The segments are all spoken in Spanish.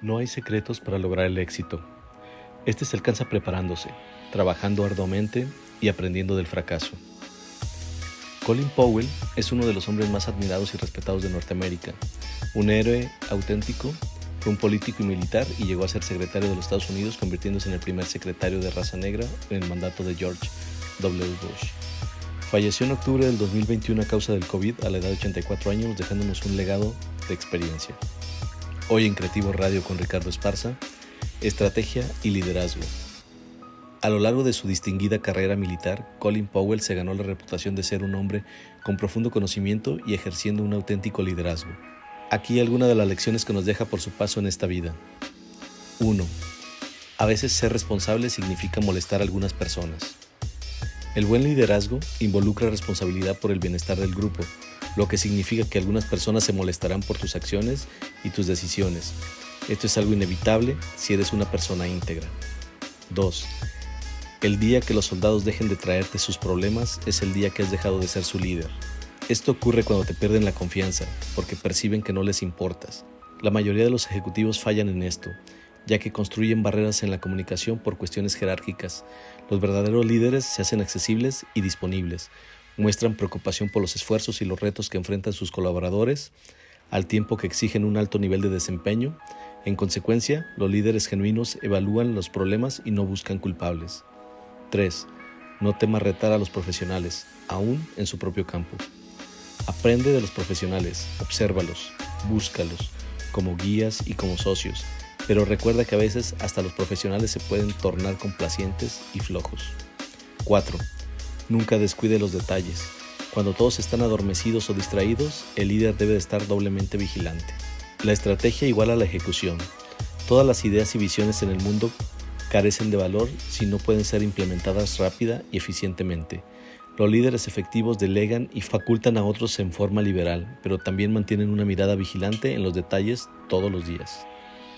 No hay secretos para lograr el éxito. Este se alcanza preparándose, trabajando arduamente y aprendiendo del fracaso. Colin Powell es uno de los hombres más admirados y respetados de Norteamérica. Un héroe auténtico, fue un político y militar y llegó a ser secretario de los Estados Unidos, convirtiéndose en el primer secretario de raza negra en el mandato de George W. Bush. Falleció en octubre del 2021 a causa del COVID a la edad de 84 años, dejándonos un legado de experiencia. Hoy en Creativo Radio con Ricardo Esparza, Estrategia y Liderazgo. A lo largo de su distinguida carrera militar, Colin Powell se ganó la reputación de ser un hombre con profundo conocimiento y ejerciendo un auténtico liderazgo. Aquí algunas de las lecciones que nos deja por su paso en esta vida. 1. A veces ser responsable significa molestar a algunas personas. El buen liderazgo involucra responsabilidad por el bienestar del grupo, lo que significa que algunas personas se molestarán por tus acciones y tus decisiones. Esto es algo inevitable si eres una persona íntegra. 2. El día que los soldados dejen de traerte sus problemas es el día que has dejado de ser su líder. Esto ocurre cuando te pierden la confianza, porque perciben que no les importas. La mayoría de los ejecutivos fallan en esto, ya que construyen barreras en la comunicación por cuestiones jerárquicas. Los verdaderos líderes se hacen accesibles y disponibles, muestran preocupación por los esfuerzos y los retos que enfrentan sus colaboradores, al tiempo que exigen un alto nivel de desempeño. En consecuencia, los líderes genuinos evalúan los problemas y no buscan culpables. 3. No temas retar a los profesionales, aún en su propio campo. Aprende de los profesionales, obsérvalos, búscalos, como guías y como socios, pero recuerda que a veces hasta los profesionales se pueden tornar complacientes y flojos. 4. Nunca descuide los detalles. Cuando todos están adormecidos o distraídos, el líder debe estar doblemente vigilante. La estrategia igual a la ejecución. Todas las ideas y visiones en el mundo carecen de valor si no pueden ser implementadas rápida y eficientemente. Los líderes efectivos delegan y facultan a otros en forma liberal, pero también mantienen una mirada vigilante en los detalles todos los días.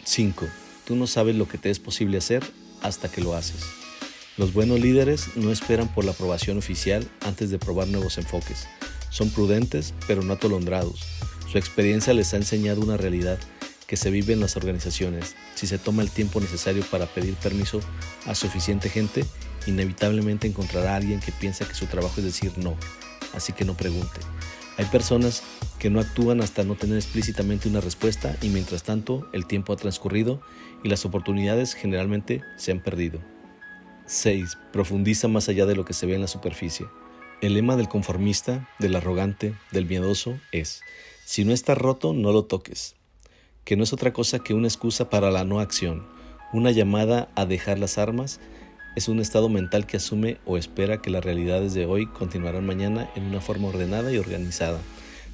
5. Tú no sabes lo que te es posible hacer hasta que lo haces. Los buenos líderes no esperan por la aprobación oficial antes de probar nuevos enfoques. Son prudentes, pero no atolondrados. Su experiencia les ha enseñado una realidad que se vive en las organizaciones. Si se toma el tiempo necesario para pedir permiso a suficiente gente, inevitablemente encontrará a alguien que piensa que su trabajo es decir no, así que no pregunte. Hay personas que no actúan hasta no tener explícitamente una respuesta y mientras tanto el tiempo ha transcurrido y las oportunidades generalmente se han perdido. 6. Profundiza más allá de lo que se ve en la superficie. El lema del conformista, del arrogante, del miedoso es, si no está roto, no lo toques, que no es otra cosa que una excusa para la no acción, una llamada a dejar las armas, es un estado mental que asume o espera que las realidades de hoy continuarán mañana en una forma ordenada y organizada,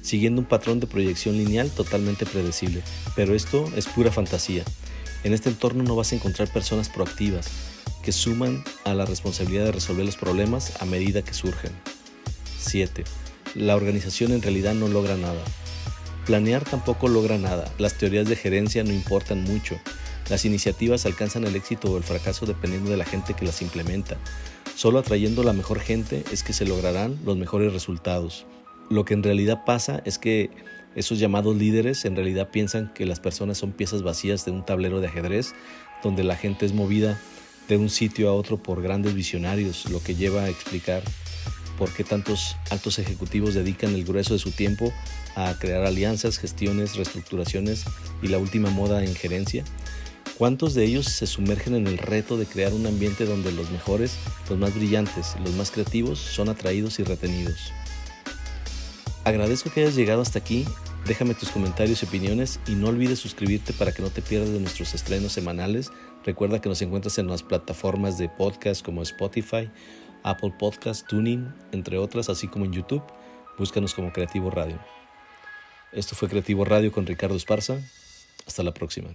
siguiendo un patrón de proyección lineal totalmente predecible, pero esto es pura fantasía. En este entorno no vas a encontrar personas proactivas, que suman a la responsabilidad de resolver los problemas a medida que surgen. 7. La organización en realidad no logra nada. Planear tampoco logra nada. Las teorías de gerencia no importan mucho. Las iniciativas alcanzan el éxito o el fracaso dependiendo de la gente que las implementa. Solo atrayendo la mejor gente es que se lograrán los mejores resultados. Lo que en realidad pasa es que esos llamados líderes en realidad piensan que las personas son piezas vacías de un tablero de ajedrez donde la gente es movida de un sitio a otro por grandes visionarios, lo que lleva a explicar por qué tantos altos ejecutivos dedican el grueso de su tiempo a crear alianzas, gestiones, reestructuraciones y la última moda en gerencia. ¿Cuántos de ellos se sumergen en el reto de crear un ambiente donde los mejores, los más brillantes, los más creativos son atraídos y retenidos? Agradezco que hayas llegado hasta aquí Déjame tus comentarios y opiniones y no olvides suscribirte para que no te pierdas de nuestros estrenos semanales. Recuerda que nos encuentras en las plataformas de podcast como Spotify, Apple Podcast, Tuning, entre otras, así como en YouTube. Búscanos como Creativo Radio. Esto fue Creativo Radio con Ricardo Esparza. Hasta la próxima.